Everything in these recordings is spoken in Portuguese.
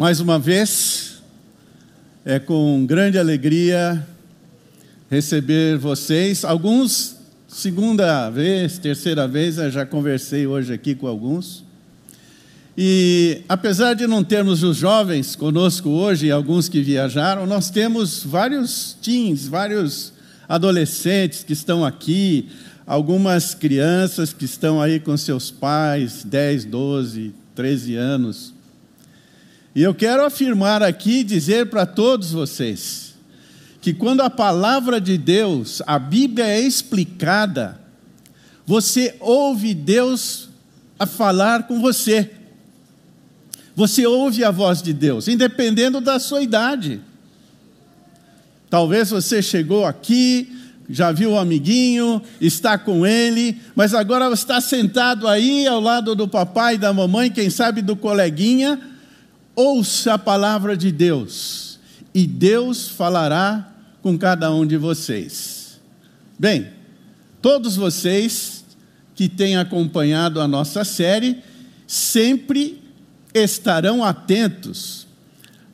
Mais uma vez, é com grande alegria receber vocês. Alguns, segunda vez, terceira vez, eu já conversei hoje aqui com alguns. E apesar de não termos os jovens conosco hoje, alguns que viajaram, nós temos vários teens, vários adolescentes que estão aqui, algumas crianças que estão aí com seus pais, 10, 12, 13 anos. E eu quero afirmar aqui, dizer para todos vocês, que quando a palavra de Deus, a Bíblia é explicada, você ouve Deus a falar com você. Você ouve a voz de Deus, independendo da sua idade. Talvez você chegou aqui, já viu o amiguinho, está com ele, mas agora está sentado aí ao lado do papai e da mamãe, quem sabe do coleguinha, ouça a palavra de Deus e Deus falará com cada um de vocês. Bem, todos vocês que têm acompanhado a nossa série sempre estarão atentos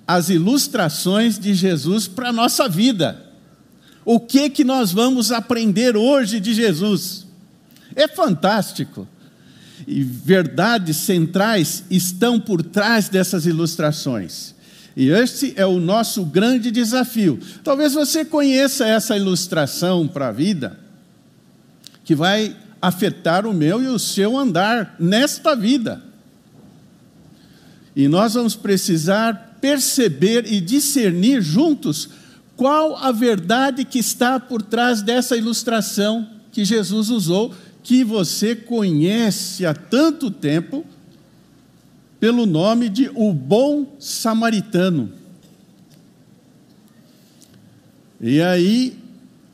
às ilustrações de Jesus para a nossa vida. O que que nós vamos aprender hoje de Jesus? É fantástico e verdades centrais estão por trás dessas ilustrações. E este é o nosso grande desafio. Talvez você conheça essa ilustração para a vida, que vai afetar o meu e o seu andar nesta vida. E nós vamos precisar perceber e discernir juntos qual a verdade que está por trás dessa ilustração que Jesus usou que você conhece há tanto tempo pelo nome de o bom samaritano. E aí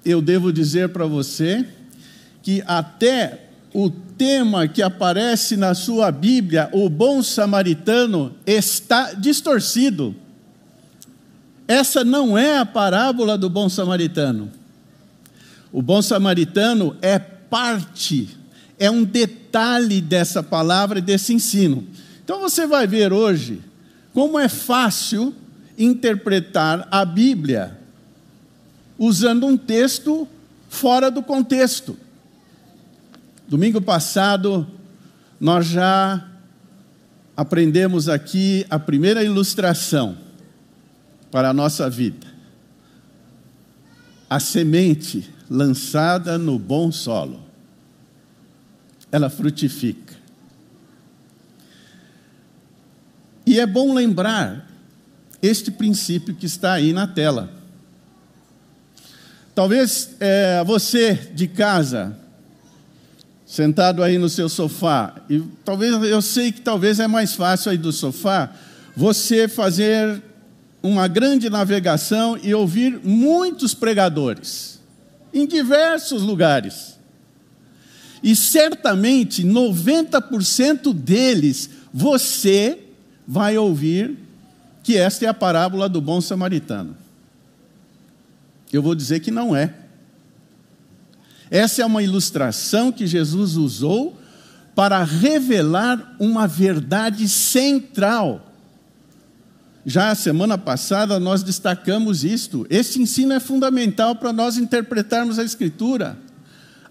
eu devo dizer para você que até o tema que aparece na sua Bíblia, o bom samaritano, está distorcido. Essa não é a parábola do bom samaritano. O bom samaritano é parte, é um detalhe dessa palavra e desse ensino. Então você vai ver hoje como é fácil interpretar a Bíblia usando um texto fora do contexto. Domingo passado, nós já aprendemos aqui a primeira ilustração para a nossa vida. A semente lançada no bom solo, ela frutifica. E é bom lembrar este princípio que está aí na tela. Talvez é, você de casa, sentado aí no seu sofá, e talvez eu sei que talvez é mais fácil aí do sofá você fazer uma grande navegação e ouvir muitos pregadores em diversos lugares. E certamente 90% deles você vai ouvir que esta é a parábola do bom samaritano. Eu vou dizer que não é. Essa é uma ilustração que Jesus usou para revelar uma verdade central já a semana passada nós destacamos isto. Esse ensino é fundamental para nós interpretarmos a Escritura.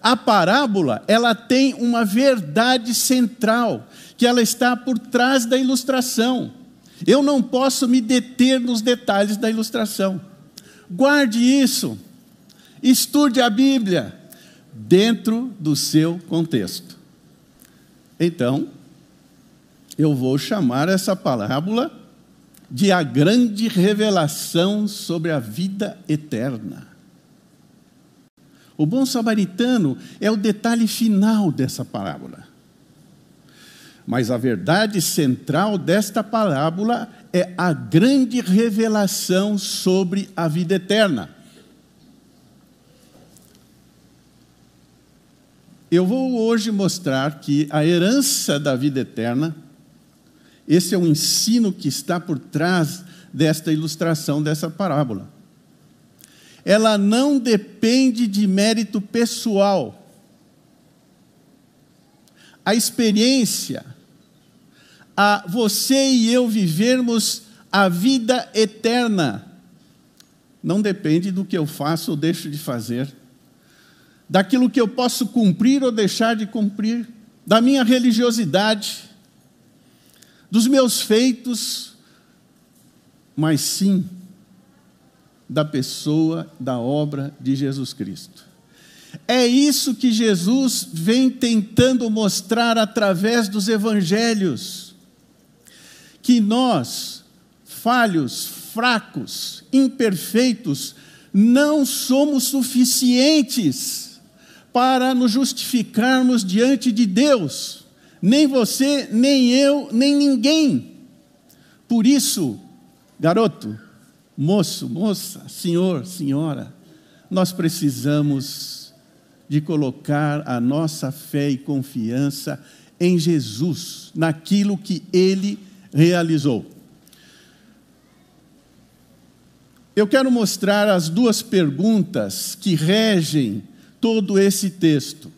A parábola, ela tem uma verdade central, que ela está por trás da ilustração. Eu não posso me deter nos detalhes da ilustração. Guarde isso. Estude a Bíblia dentro do seu contexto. Então, eu vou chamar essa parábola de a grande revelação sobre a vida eterna. O bom samaritano é o detalhe final dessa parábola. Mas a verdade central desta parábola é a grande revelação sobre a vida eterna. Eu vou hoje mostrar que a herança da vida eterna esse é o ensino que está por trás desta ilustração, dessa parábola. Ela não depende de mérito pessoal. A experiência, a você e eu vivermos a vida eterna não depende do que eu faço ou deixo de fazer, daquilo que eu posso cumprir ou deixar de cumprir, da minha religiosidade, dos meus feitos, mas sim da pessoa, da obra de Jesus Cristo. É isso que Jesus vem tentando mostrar através dos evangelhos. Que nós, falhos, fracos, imperfeitos, não somos suficientes para nos justificarmos diante de Deus. Nem você, nem eu, nem ninguém. Por isso, garoto, moço, moça, senhor, senhora, nós precisamos de colocar a nossa fé e confiança em Jesus, naquilo que ele realizou. Eu quero mostrar as duas perguntas que regem todo esse texto.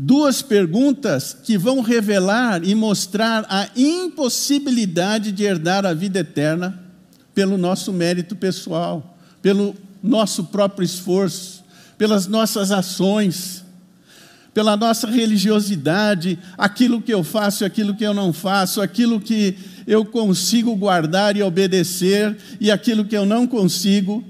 Duas perguntas que vão revelar e mostrar a impossibilidade de herdar a vida eterna pelo nosso mérito pessoal, pelo nosso próprio esforço, pelas nossas ações, pela nossa religiosidade, aquilo que eu faço aquilo que eu não faço, aquilo que eu consigo guardar e obedecer e aquilo que eu não consigo,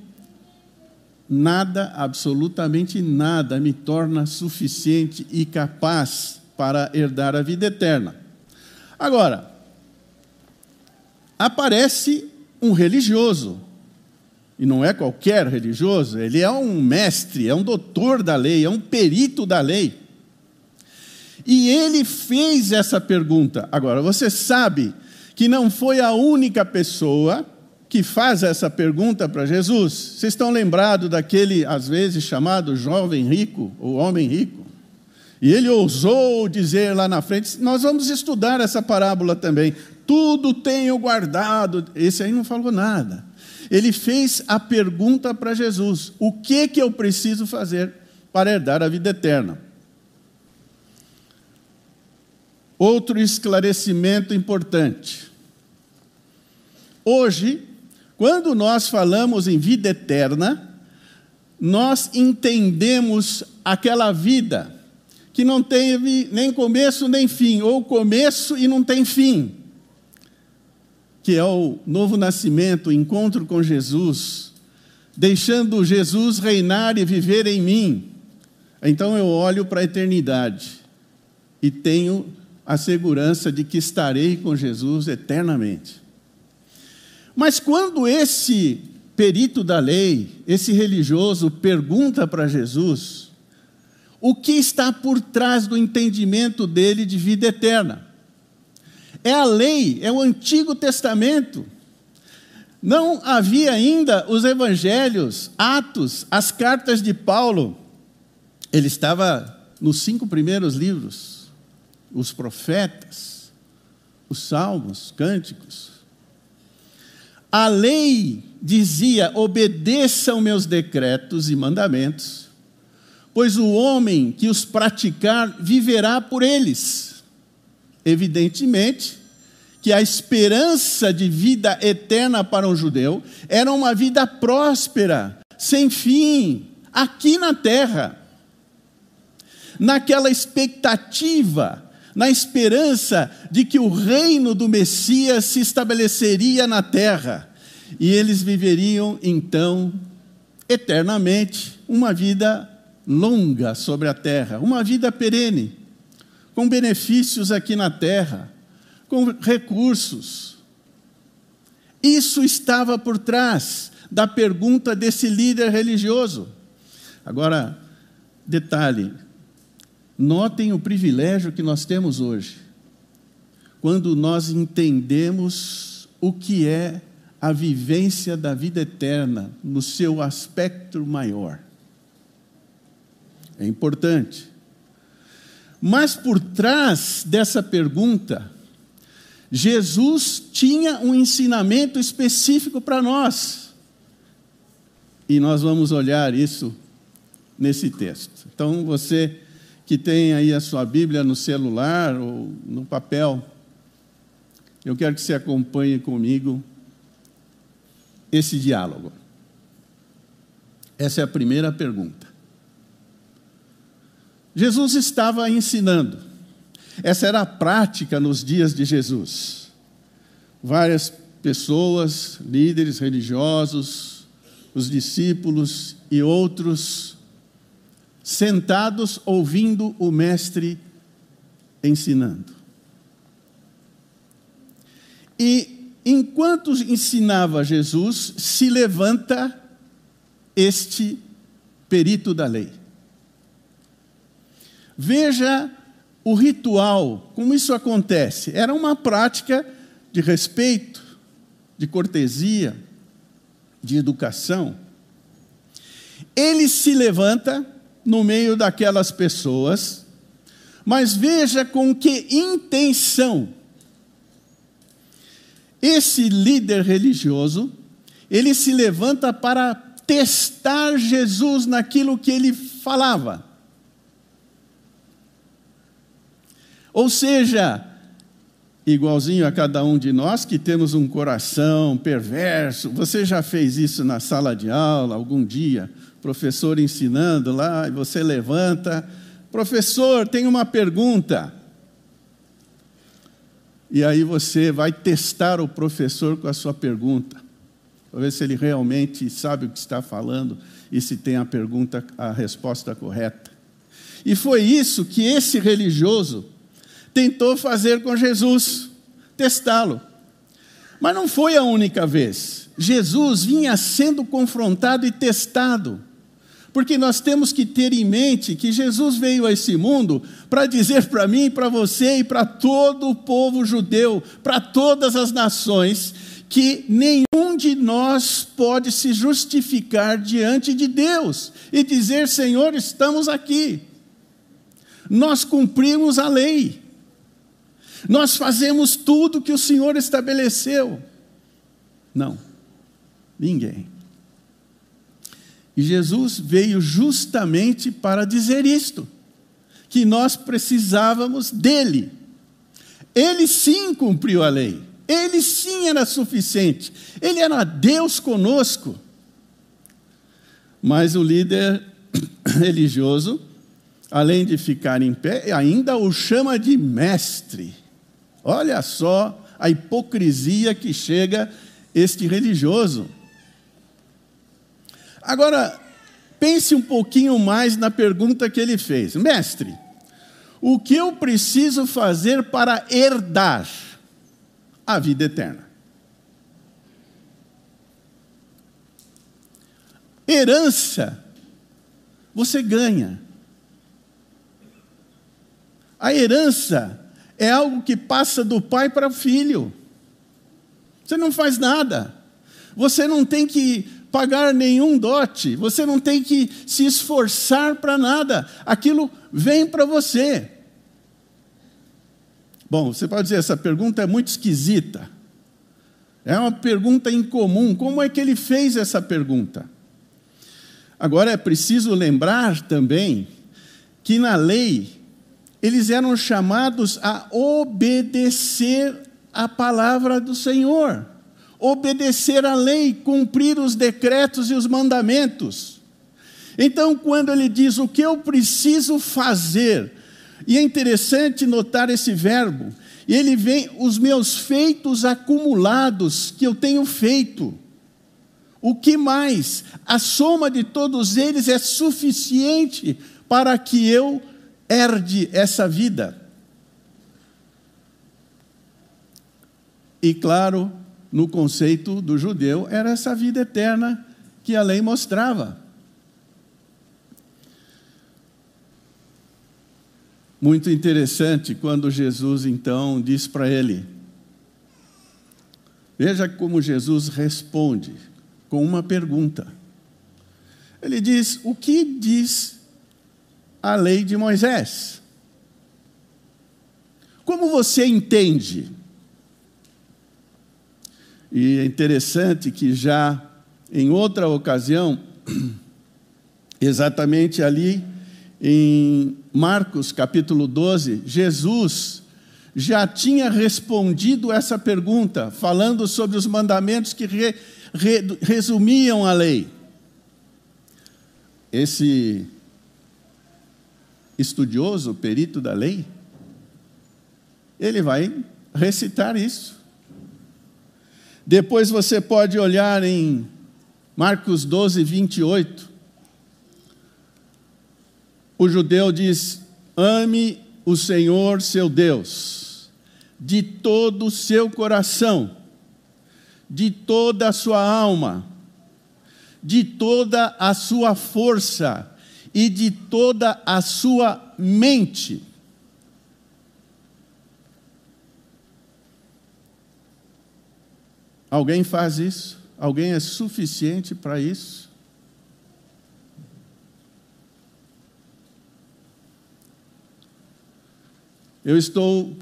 nada, absolutamente nada, me torna suficiente e capaz para herdar a vida eterna. Agora, aparece um religioso. E não é qualquer religioso, ele é um mestre, é um doutor da lei, é um perito da lei. E ele fez essa pergunta. Agora, você sabe que não foi a única pessoa que faz essa pergunta para Jesus. Vocês estão lembrados daquele, às vezes, chamado jovem rico, ou homem rico? E ele ousou dizer lá na frente: Nós vamos estudar essa parábola também tudo tenho guardado. Esse aí não falou nada. Ele fez a pergunta para Jesus: o que que eu preciso fazer para herdar a vida eterna? Outro esclarecimento importante. Hoje, quando nós falamos em vida eterna, nós entendemos aquela vida que não teve nem começo nem fim, ou começo e não tem fim que é o novo nascimento, o encontro com Jesus, deixando Jesus reinar e viver em mim, então eu olho para a eternidade e tenho a segurança de que estarei com Jesus eternamente. Mas quando esse perito da lei, esse religioso, pergunta para Jesus o que está por trás do entendimento dele de vida eterna, é a lei, é o Antigo Testamento. Não havia ainda os evangelhos, Atos, as cartas de Paulo. Ele estava nos cinco primeiros livros, os profetas, os salmos, cânticos. A lei dizia: obedeçam meus decretos e mandamentos, pois o homem que os praticar viverá por eles. Evidentemente que a esperança de vida eterna para um judeu era uma vida próspera, sem fim, aqui na terra. Naquela expectativa, na esperança de que o reino do Messias se estabeleceria na terra e eles viveriam então eternamente uma vida longa sobre a terra, uma vida perene com benefícios aqui na terra, com recursos. Isso estava por trás da pergunta desse líder religioso. Agora, detalhe: notem o privilégio que nós temos hoje, quando nós entendemos o que é a vivência da vida eterna no seu aspecto maior. É importante. Mas por trás dessa pergunta, Jesus tinha um ensinamento específico para nós. E nós vamos olhar isso nesse texto. Então, você que tem aí a sua Bíblia no celular ou no papel, Eu quero que você acompanhe comigo esse diálogo. Essa é a primeira pergunta. Jesus estava ensinando. Essa era a prática nos dias de Jesus. Várias pessoas, líderes religiosos, os discípulos e outros, sentados ouvindo o Mestre ensinando. E enquanto ensinava Jesus, se levanta este perito da lei. Veja o ritual, como isso acontece. Era uma prática de respeito, de cortesia, de educação. Ele se levanta no meio daquelas pessoas, mas veja com que intenção esse líder religioso, ele se levanta para testar Jesus naquilo que ele falava. Ou seja, igualzinho a cada um de nós que temos um coração perverso. Você já fez isso na sala de aula algum dia? Professor ensinando lá, e você levanta. Professor, tem uma pergunta. E aí você vai testar o professor com a sua pergunta, para ver se ele realmente sabe o que está falando e se tem a pergunta, a resposta correta. E foi isso que esse religioso tentou fazer com Jesus, testá-lo. Mas não foi a única vez. Jesus vinha sendo confrontado e testado. Porque nós temos que ter em mente que Jesus veio a esse mundo para dizer para mim, para você e para todo o povo judeu, para todas as nações, que nenhum de nós pode se justificar diante de Deus e dizer: Senhor, estamos aqui. Nós cumprimos a lei. Nós fazemos tudo que o Senhor estabeleceu. Não, ninguém. E Jesus veio justamente para dizer isto, que nós precisávamos dele. Ele sim cumpriu a lei, ele sim era suficiente, ele era Deus conosco. Mas o líder religioso, além de ficar em pé, ainda o chama de mestre. Olha só a hipocrisia que chega este religioso. Agora, pense um pouquinho mais na pergunta que ele fez: Mestre, o que eu preciso fazer para herdar a vida eterna? Herança, você ganha. A herança é algo que passa do pai para o filho. Você não faz nada. Você não tem que pagar nenhum dote, você não tem que se esforçar para nada. Aquilo vem para você. Bom, você pode dizer, essa pergunta é muito esquisita. É uma pergunta incomum. Como é que ele fez essa pergunta? Agora é preciso lembrar também que na lei eles eram chamados a obedecer a palavra do Senhor, obedecer a lei, cumprir os decretos e os mandamentos. Então, quando ele diz o que eu preciso fazer, e é interessante notar esse verbo, ele vem os meus feitos acumulados que eu tenho feito. O que mais? A soma de todos eles é suficiente para que eu herde essa vida. E claro, no conceito do judeu, era essa vida eterna que a lei mostrava. Muito interessante quando Jesus então diz para ele: Veja como Jesus responde com uma pergunta. Ele diz: O que diz a lei de Moisés. Como você entende? E é interessante que já em outra ocasião, exatamente ali em Marcos capítulo 12, Jesus já tinha respondido essa pergunta, falando sobre os mandamentos que re, re, resumiam a lei. Esse estudioso, perito da lei, ele vai recitar isso. Depois você pode olhar em Marcos 12, 28. O judeu diz: ame o Senhor seu Deus, de todo o seu coração, de toda a sua alma, de toda a sua força e de toda a sua mente. Alguém faz isso? Alguém é suficiente para isso? Eu estou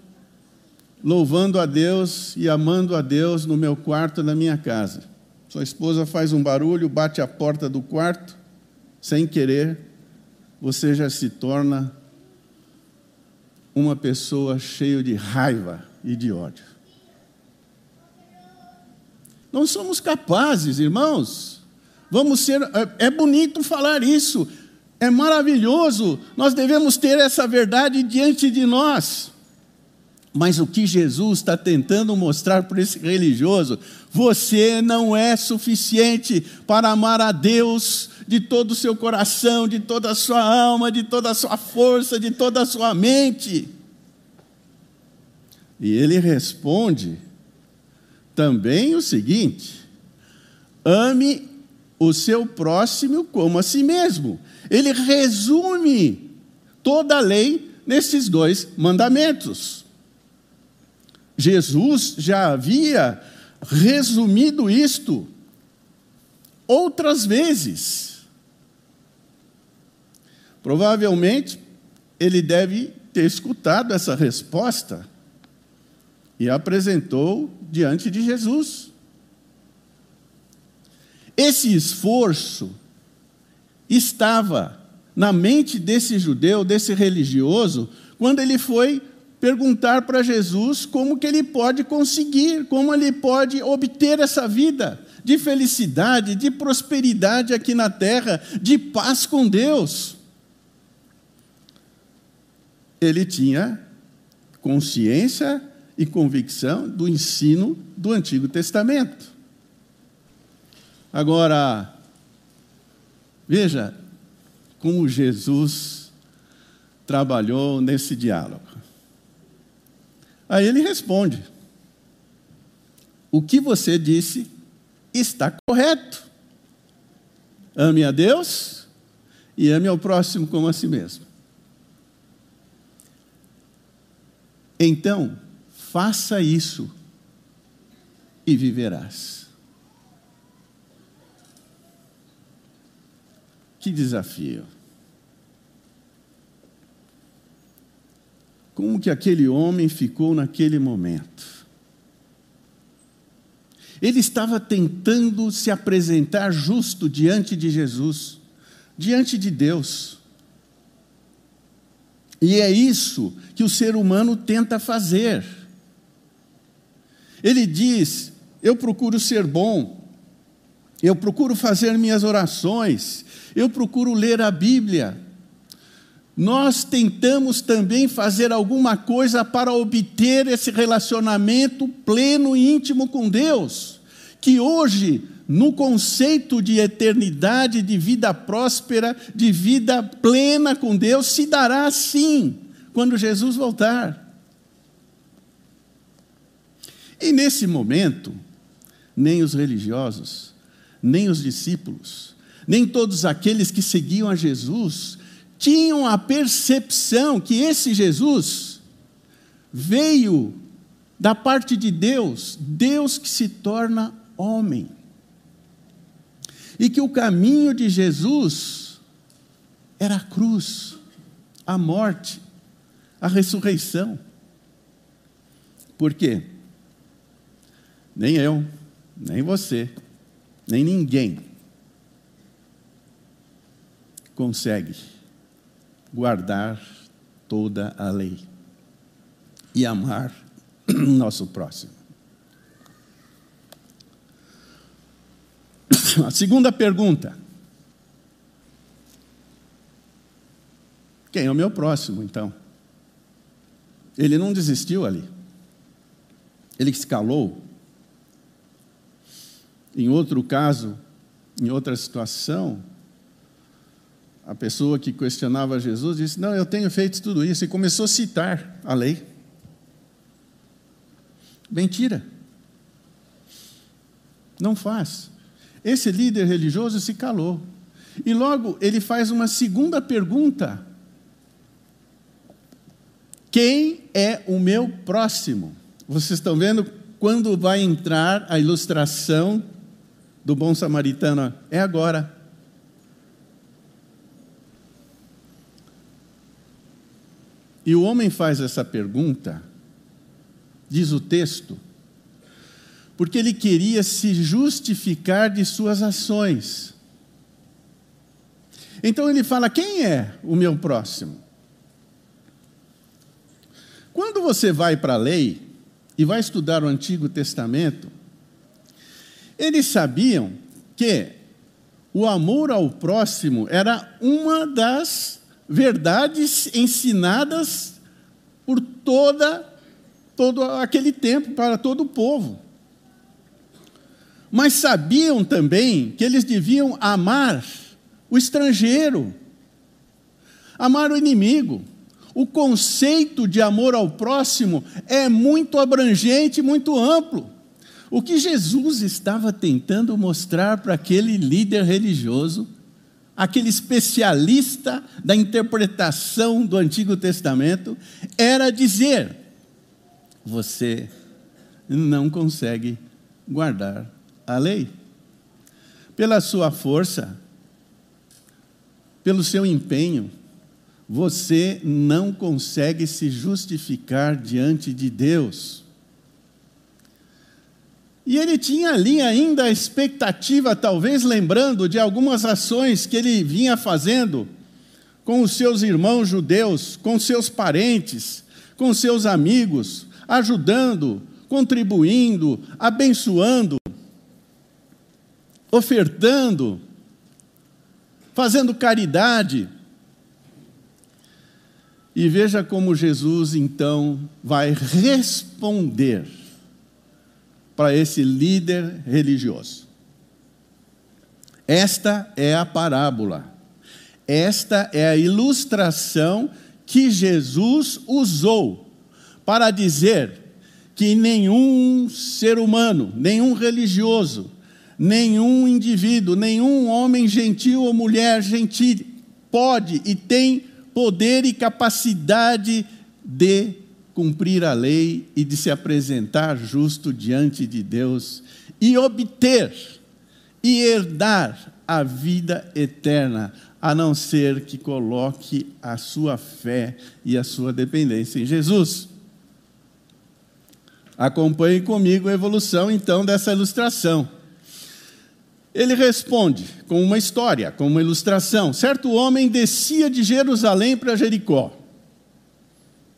louvando a Deus e amando a Deus no meu quarto, na minha casa. Sua esposa faz um barulho, bate a porta do quarto, sem querer, você já se torna uma pessoa cheia de raiva e de ódio. Não somos capazes, irmãos. Vamos ser. É, é bonito falar isso, é maravilhoso. Nós devemos ter essa verdade diante de nós. Mas o que Jesus está tentando mostrar para esse religioso, você não é suficiente para amar a Deus de todo o seu coração, de toda a sua alma, de toda a sua força, de toda a sua mente. E ele responde também o seguinte: ame o seu próximo como a si mesmo. Ele resume toda a lei nesses dois mandamentos. Jesus já havia resumido isto outras vezes. Provavelmente ele deve ter escutado essa resposta e apresentou diante de Jesus. Esse esforço estava na mente desse judeu, desse religioso, quando ele foi perguntar para Jesus como que ele pode conseguir, como ele pode obter essa vida de felicidade, de prosperidade aqui na terra, de paz com Deus. Ele tinha consciência e convicção do ensino do Antigo Testamento. Agora, veja como Jesus trabalhou nesse diálogo. Aí ele responde: O que você disse está correto. Ame a Deus e ame ao próximo como a si mesmo. Então, faça isso e viverás. Que desafio. Como que aquele homem ficou naquele momento? Ele estava tentando se apresentar justo diante de Jesus, diante de Deus. E é isso que o ser humano tenta fazer. Ele diz: Eu procuro ser bom, eu procuro fazer minhas orações, eu procuro ler a Bíblia, nós tentamos também fazer alguma coisa para obter esse relacionamento pleno e íntimo com Deus, que hoje, no conceito de eternidade, de vida próspera, de vida plena com Deus, se dará sim, quando Jesus voltar. E nesse momento, nem os religiosos, nem os discípulos, nem todos aqueles que seguiam a Jesus tinham a percepção que esse Jesus veio da parte de Deus, Deus que se torna homem. E que o caminho de Jesus era a cruz, a morte, a ressurreição. Por quê? Nem eu, nem você, nem ninguém consegue guardar toda a lei. e amar nosso próximo. A segunda pergunta: Quem é o meu próximo, então? Ele não desistiu ali. Ele se calou. Em outro caso, em outra situação, a pessoa que questionava Jesus disse: Não, eu tenho feito tudo isso, e começou a citar a lei. Mentira. Não faz. Esse líder religioso se calou. E logo ele faz uma segunda pergunta: Quem é o meu próximo? Vocês estão vendo quando vai entrar a ilustração do bom samaritano? É agora. E o homem faz essa pergunta, diz o texto, porque ele queria se justificar de suas ações. Então ele fala: quem é o meu próximo? Quando você vai para a lei e vai estudar o Antigo Testamento, eles sabiam que o amor ao próximo era uma das verdades ensinadas por toda todo aquele tempo para todo o povo. Mas sabiam também que eles deviam amar o estrangeiro, amar o inimigo. O conceito de amor ao próximo é muito abrangente, muito amplo. O que Jesus estava tentando mostrar para aquele líder religioso aquele especialista da interpretação do Antigo Testamento, era dizer: você não consegue guardar a lei. Pela sua força, pelo seu empenho, você não consegue se justificar diante de Deus. E ele tinha ali ainda a expectativa, talvez lembrando de algumas ações que ele vinha fazendo com os seus irmãos judeus, com seus parentes, com seus amigos, ajudando, contribuindo, abençoando, ofertando, fazendo caridade. E veja como Jesus então vai responder para esse líder religioso. Esta é a parábola. Esta é a ilustração que Jesus usou para dizer que nenhum ser humano, nenhum religioso, nenhum indivíduo, nenhum homem gentil ou mulher gentil pode e tem poder e capacidade de cumprir a lei e de se apresentar justo diante de Deus e obter e herdar a vida eterna, a não ser que coloque a sua fé e a sua dependência em Jesus. Acompanhe comigo a evolução então dessa ilustração. Ele responde com uma história, com uma ilustração. Certo homem descia de Jerusalém para Jericó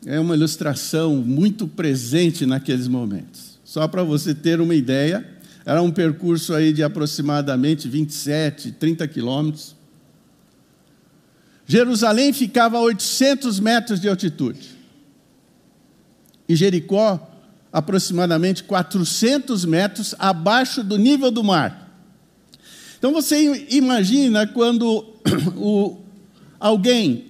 é uma ilustração muito presente naqueles momentos. Só para você ter uma ideia, era um percurso aí de aproximadamente 27, 30 quilômetros. Jerusalém ficava a 800 metros de altitude. E Jericó, aproximadamente 400 metros abaixo do nível do mar. Então você imagina quando o, alguém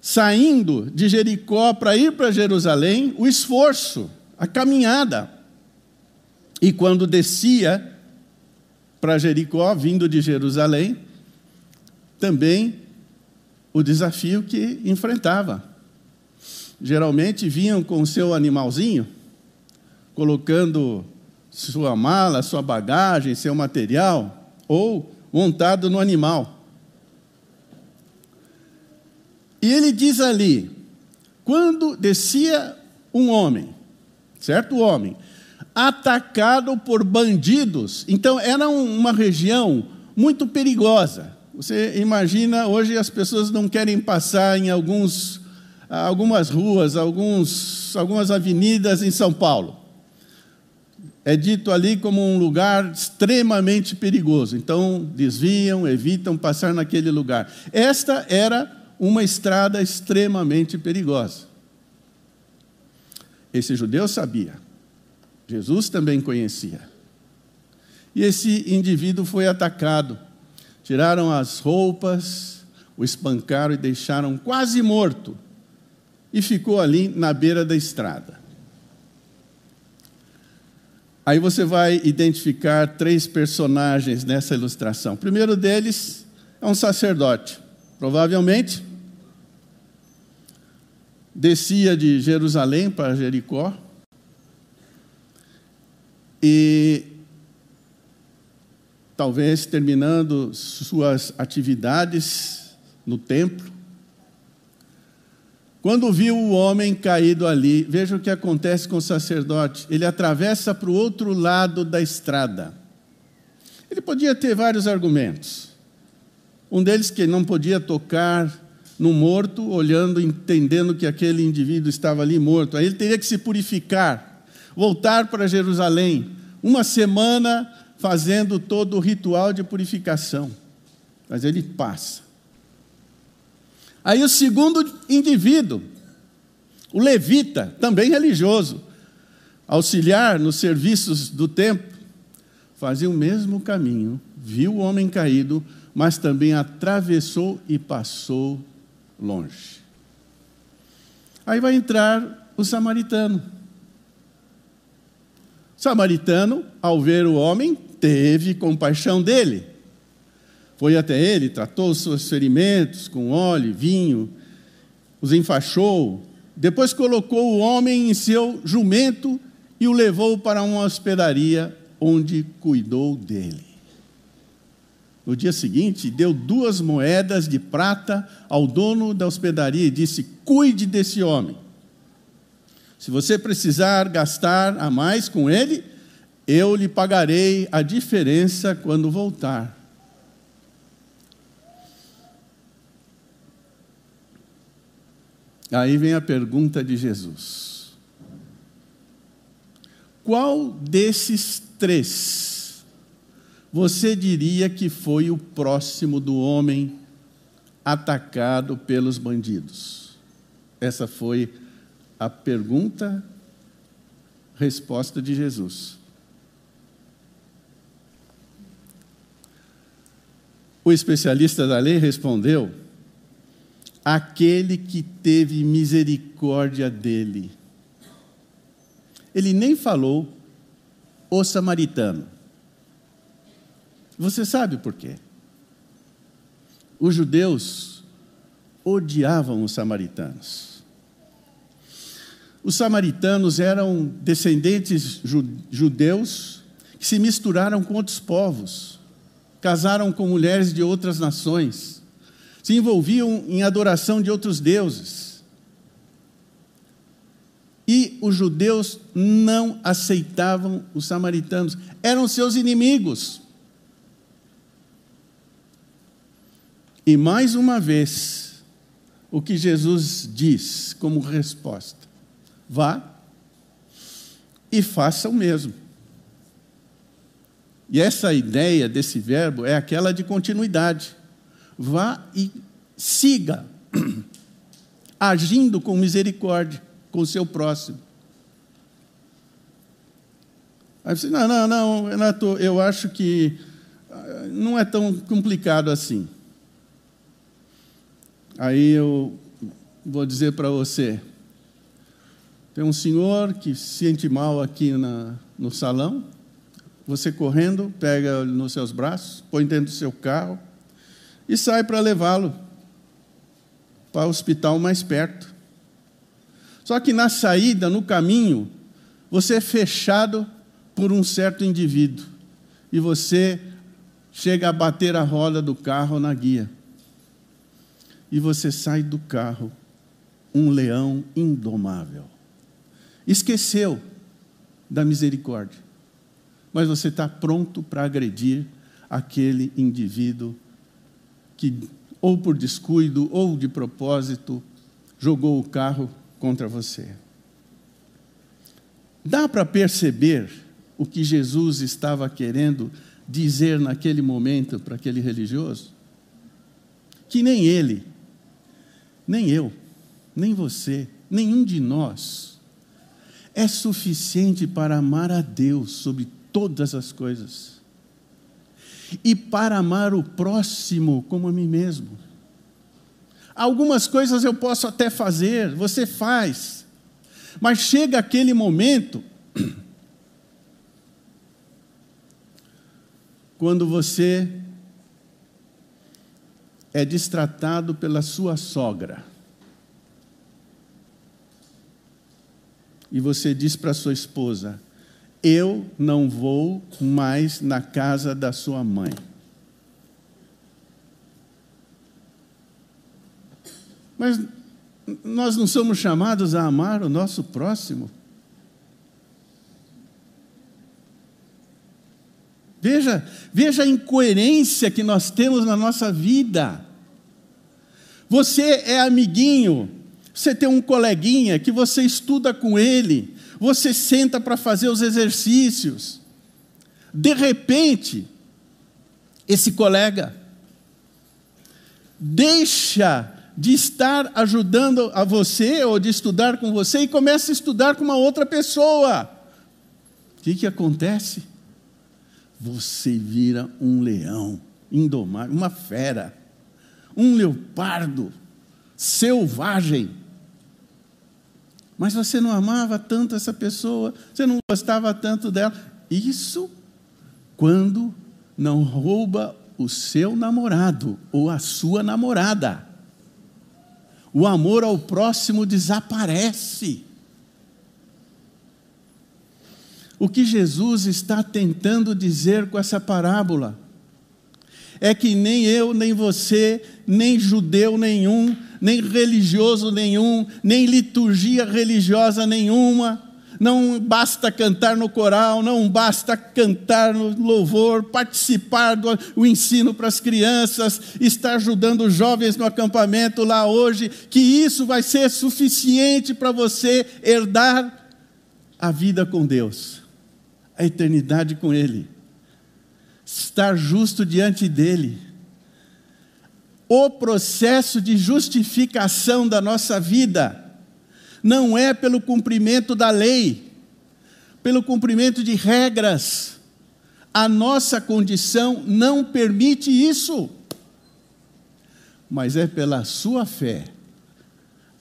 saindo de Jericó para ir para Jerusalém, o esforço, a caminhada. E quando descia para Jericó, vindo de Jerusalém, também o desafio que enfrentava. Geralmente vinham com o seu animalzinho, colocando sua mala, sua bagagem, seu material, ou montado no animal. E ele diz ali: quando descia um homem, certo homem, atacado por bandidos, então era uma região muito perigosa. Você imagina, hoje as pessoas não querem passar em alguns algumas ruas, alguns, algumas avenidas em São Paulo. É dito ali como um lugar extremamente perigoso. Então, desviam, evitam passar naquele lugar. Esta era uma estrada extremamente perigosa. Esse judeu sabia. Jesus também conhecia. E esse indivíduo foi atacado. Tiraram as roupas, o espancaram e deixaram quase morto. E ficou ali na beira da estrada. Aí você vai identificar três personagens nessa ilustração. O primeiro deles é um sacerdote. Provavelmente descia de Jerusalém para Jericó e talvez terminando suas atividades no templo, quando viu o homem caído ali, veja o que acontece com o sacerdote. Ele atravessa para o outro lado da estrada. Ele podia ter vários argumentos. Um deles que não podia tocar no morto, olhando, entendendo que aquele indivíduo estava ali morto. Aí ele teria que se purificar, voltar para Jerusalém, uma semana fazendo todo o ritual de purificação. Mas ele passa. Aí o segundo indivíduo, o levita, também religioso, auxiliar nos serviços do templo, fazia o mesmo caminho, viu o homem caído, mas também atravessou e passou longe. Aí vai entrar o samaritano. O samaritano, ao ver o homem, teve compaixão dele. Foi até ele, tratou os seus ferimentos com óleo, vinho, os enfaixou. Depois colocou o homem em seu jumento e o levou para uma hospedaria onde cuidou dele. No dia seguinte, deu duas moedas de prata ao dono da hospedaria e disse: Cuide desse homem. Se você precisar gastar a mais com ele, eu lhe pagarei a diferença quando voltar. Aí vem a pergunta de Jesus: Qual desses três você diria que foi o próximo do homem atacado pelos bandidos? Essa foi a pergunta, resposta de Jesus. O especialista da lei respondeu: aquele que teve misericórdia dele. Ele nem falou o samaritano. Você sabe por quê? Os judeus odiavam os samaritanos. Os samaritanos eram descendentes judeus que se misturaram com outros povos, casaram com mulheres de outras nações, se envolviam em adoração de outros deuses. E os judeus não aceitavam os samaritanos, eram seus inimigos. E mais uma vez, o que Jesus diz como resposta: vá e faça o mesmo. E essa ideia desse verbo é aquela de continuidade. Vá e siga, agindo com misericórdia com o seu próximo. Aí você, não, não, não, Renato, eu acho que ah, não é tão complicado assim. Aí eu vou dizer para você: tem um senhor que se sente mal aqui na, no salão, você correndo, pega nos seus braços, põe dentro do seu carro e sai para levá-lo para o hospital mais perto. Só que na saída, no caminho, você é fechado por um certo indivíduo e você chega a bater a roda do carro na guia e você sai do carro um leão indomável. Esqueceu da misericórdia, mas você está pronto para agredir aquele indivíduo que, ou por descuido, ou de propósito, jogou o carro contra você. Dá para perceber o que Jesus estava querendo dizer naquele momento para aquele religioso? Que nem ele, nem eu, nem você, nenhum de nós é suficiente para amar a Deus sobre todas as coisas e para amar o próximo como a mim mesmo. Algumas coisas eu posso até fazer, você faz, mas chega aquele momento quando você é destratado pela sua sogra. E você diz para sua esposa: Eu não vou mais na casa da sua mãe. Mas nós não somos chamados a amar o nosso próximo? Veja, veja a incoerência que nós temos na nossa vida. Você é amiguinho, você tem um coleguinha que você estuda com ele, você senta para fazer os exercícios. De repente, esse colega deixa de estar ajudando a você ou de estudar com você e começa a estudar com uma outra pessoa. O que, que acontece? Você vira um leão indomável, uma fera, um leopardo selvagem. Mas você não amava tanto essa pessoa, você não gostava tanto dela. Isso quando não rouba o seu namorado ou a sua namorada. O amor ao próximo desaparece. O que Jesus está tentando dizer com essa parábola é que nem eu, nem você, nem judeu nenhum, nem religioso nenhum, nem liturgia religiosa nenhuma, não basta cantar no coral, não basta cantar no louvor, participar do o ensino para as crianças, estar ajudando os jovens no acampamento lá hoje, que isso vai ser suficiente para você herdar a vida com Deus a eternidade com Ele, estar justo diante dEle. O processo de justificação da nossa vida não é pelo cumprimento da lei, pelo cumprimento de regras. A nossa condição não permite isso, mas é pela sua fé,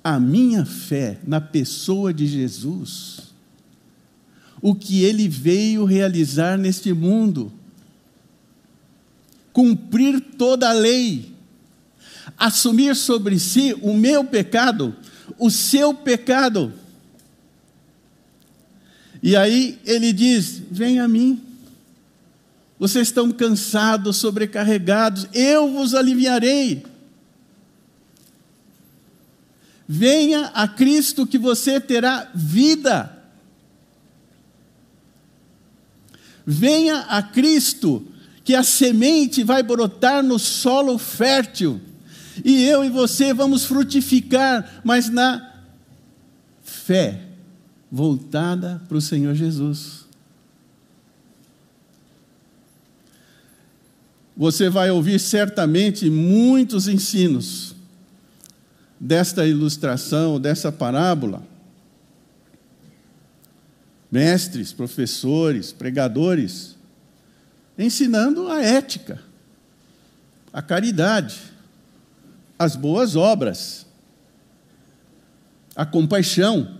a minha fé na pessoa de Jesus o que ele veio realizar neste mundo. Cumprir toda a lei, assumir sobre si o meu pecado, o seu pecado. E aí ele diz: Vem a mim. Vocês estão cansados, sobrecarregados, eu vos aliviarei. Venha a Cristo que você terá vida. Venha a Cristo, que a semente vai brotar no solo fértil, e eu e você vamos frutificar, mas na fé voltada para o Senhor Jesus. Você vai ouvir certamente muitos ensinos desta ilustração, dessa parábola mestres, professores, pregadores, ensinando a ética, a caridade, as boas obras, a compaixão.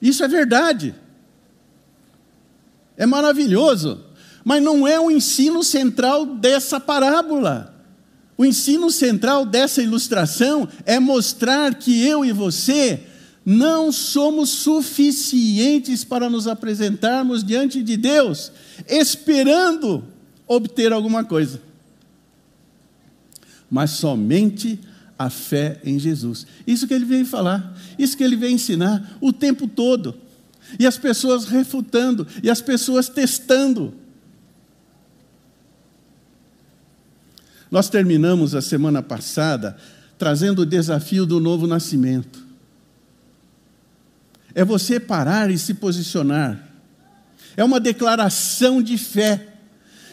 Isso é verdade. É maravilhoso, mas não é o ensino central dessa parábola. O ensino central dessa ilustração é mostrar que eu e você não somos suficientes para nos apresentarmos diante de Deus, esperando obter alguma coisa. Mas somente a fé em Jesus. Isso que ele veio falar, isso que ele veio ensinar o tempo todo. E as pessoas refutando, e as pessoas testando. Nós terminamos a semana passada trazendo o desafio do novo nascimento. É você parar e se posicionar. É uma declaração de fé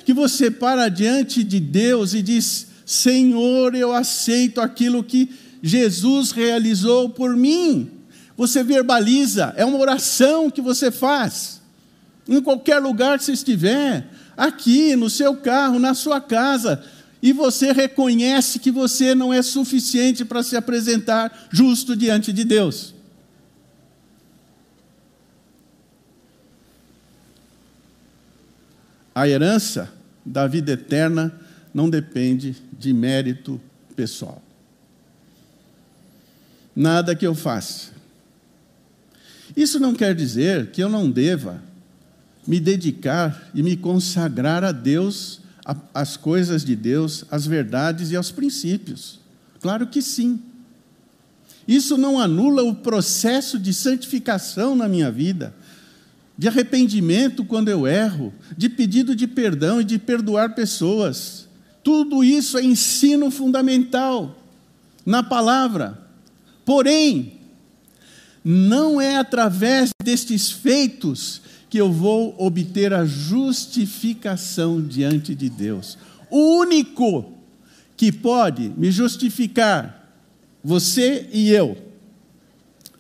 que você para diante de Deus e diz: Senhor, eu aceito aquilo que Jesus realizou por mim. Você verbaliza, é uma oração que você faz. Em qualquer lugar que você estiver, aqui, no seu carro, na sua casa, e você reconhece que você não é suficiente para se apresentar justo diante de Deus. A herança da vida eterna não depende de mérito pessoal. Nada que eu faça. Isso não quer dizer que eu não deva me dedicar e me consagrar a Deus, às coisas de Deus, às verdades e aos princípios. Claro que sim. Isso não anula o processo de santificação na minha vida de arrependimento quando eu erro, de pedido de perdão e de perdoar pessoas. Tudo isso é ensino fundamental na palavra. Porém, não é através destes feitos que eu vou obter a justificação diante de Deus. O único que pode me justificar, você e eu,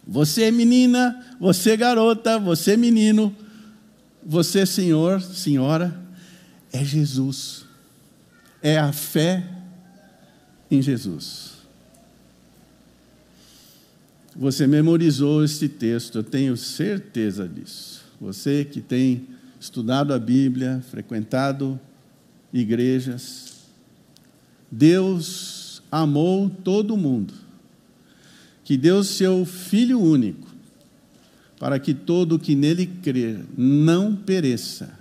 você menina, você garota, você menino, você senhor, senhora, é Jesus. É a fé em Jesus. Você memorizou este texto, eu tenho certeza disso. Você que tem estudado a Bíblia, frequentado igrejas, Deus amou todo mundo que deu seu Filho único, para que todo o que nele crer não pereça,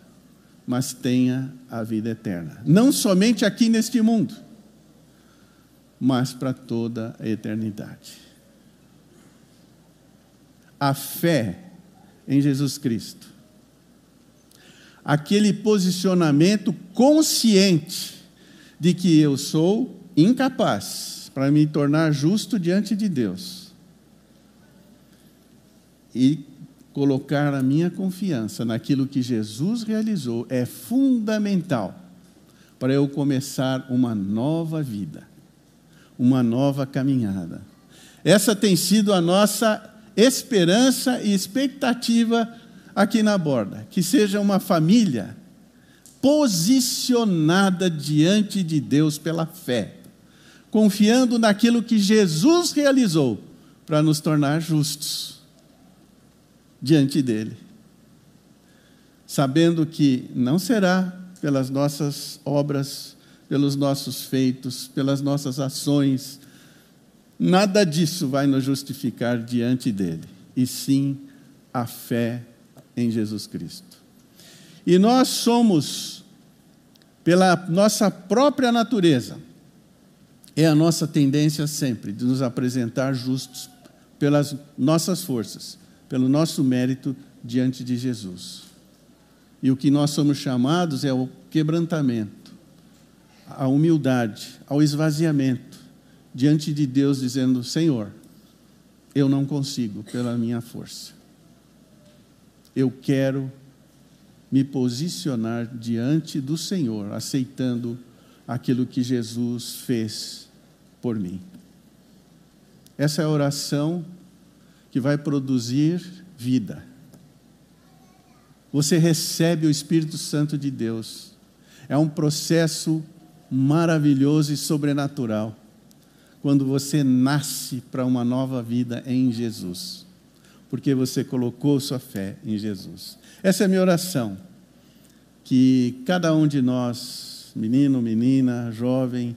mas tenha a vida eterna. Não somente aqui neste mundo, mas para toda a eternidade. A fé em Jesus Cristo, aquele posicionamento consciente de que eu sou incapaz para me tornar justo diante de Deus e colocar a minha confiança naquilo que Jesus realizou é fundamental para eu começar uma nova vida, uma nova caminhada. Essa tem sido a nossa esperança e expectativa aqui na borda, que seja uma família posicionada diante de Deus pela fé confiando naquilo que Jesus realizou para nos tornar justos diante dele. Sabendo que não será pelas nossas obras, pelos nossos feitos, pelas nossas ações, nada disso vai nos justificar diante dele, e sim a fé em Jesus Cristo. E nós somos, pela nossa própria natureza, é a nossa tendência sempre de nos apresentar justos pelas nossas forças, pelo nosso mérito diante de Jesus. E o que nós somos chamados é o quebrantamento, a humildade, ao esvaziamento diante de Deus, dizendo: Senhor, eu não consigo pela minha força. Eu quero me posicionar diante do Senhor, aceitando aquilo que Jesus fez por mim. Essa é a oração que vai produzir vida. Você recebe o Espírito Santo de Deus. É um processo maravilhoso e sobrenatural quando você nasce para uma nova vida em Jesus, porque você colocou sua fé em Jesus. Essa é a minha oração, que cada um de nós menino, menina, jovem,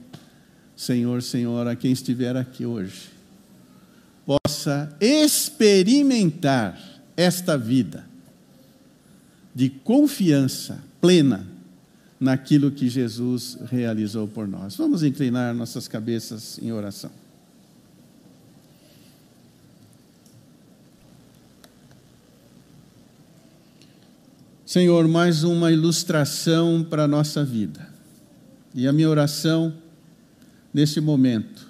senhor, senhora, quem estiver aqui hoje, possa experimentar esta vida de confiança plena naquilo que Jesus realizou por nós. Vamos inclinar nossas cabeças em oração. Senhor, mais uma ilustração para a nossa vida. E a minha oração neste momento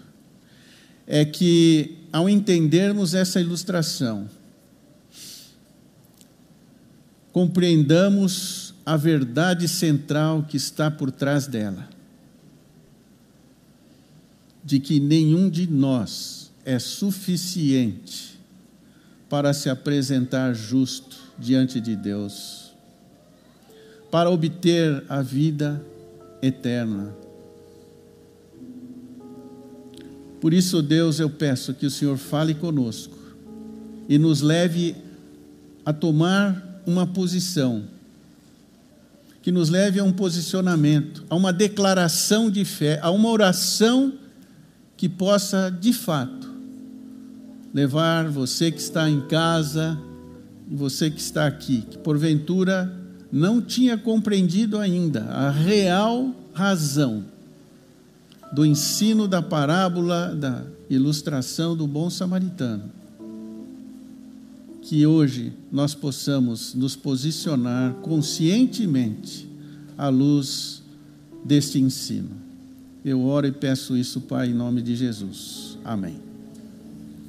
é que, ao entendermos essa ilustração, compreendamos a verdade central que está por trás dela, de que nenhum de nós é suficiente para se apresentar justo diante de Deus, para obter a vida eterna. Por isso, Deus, eu peço que o Senhor fale conosco e nos leve a tomar uma posição, que nos leve a um posicionamento, a uma declaração de fé, a uma oração que possa, de fato, levar você que está em casa você que está aqui, que porventura não tinha compreendido ainda a real razão do ensino da parábola, da ilustração do bom samaritano. Que hoje nós possamos nos posicionar conscientemente à luz deste ensino. Eu oro e peço isso, Pai, em nome de Jesus. Amém.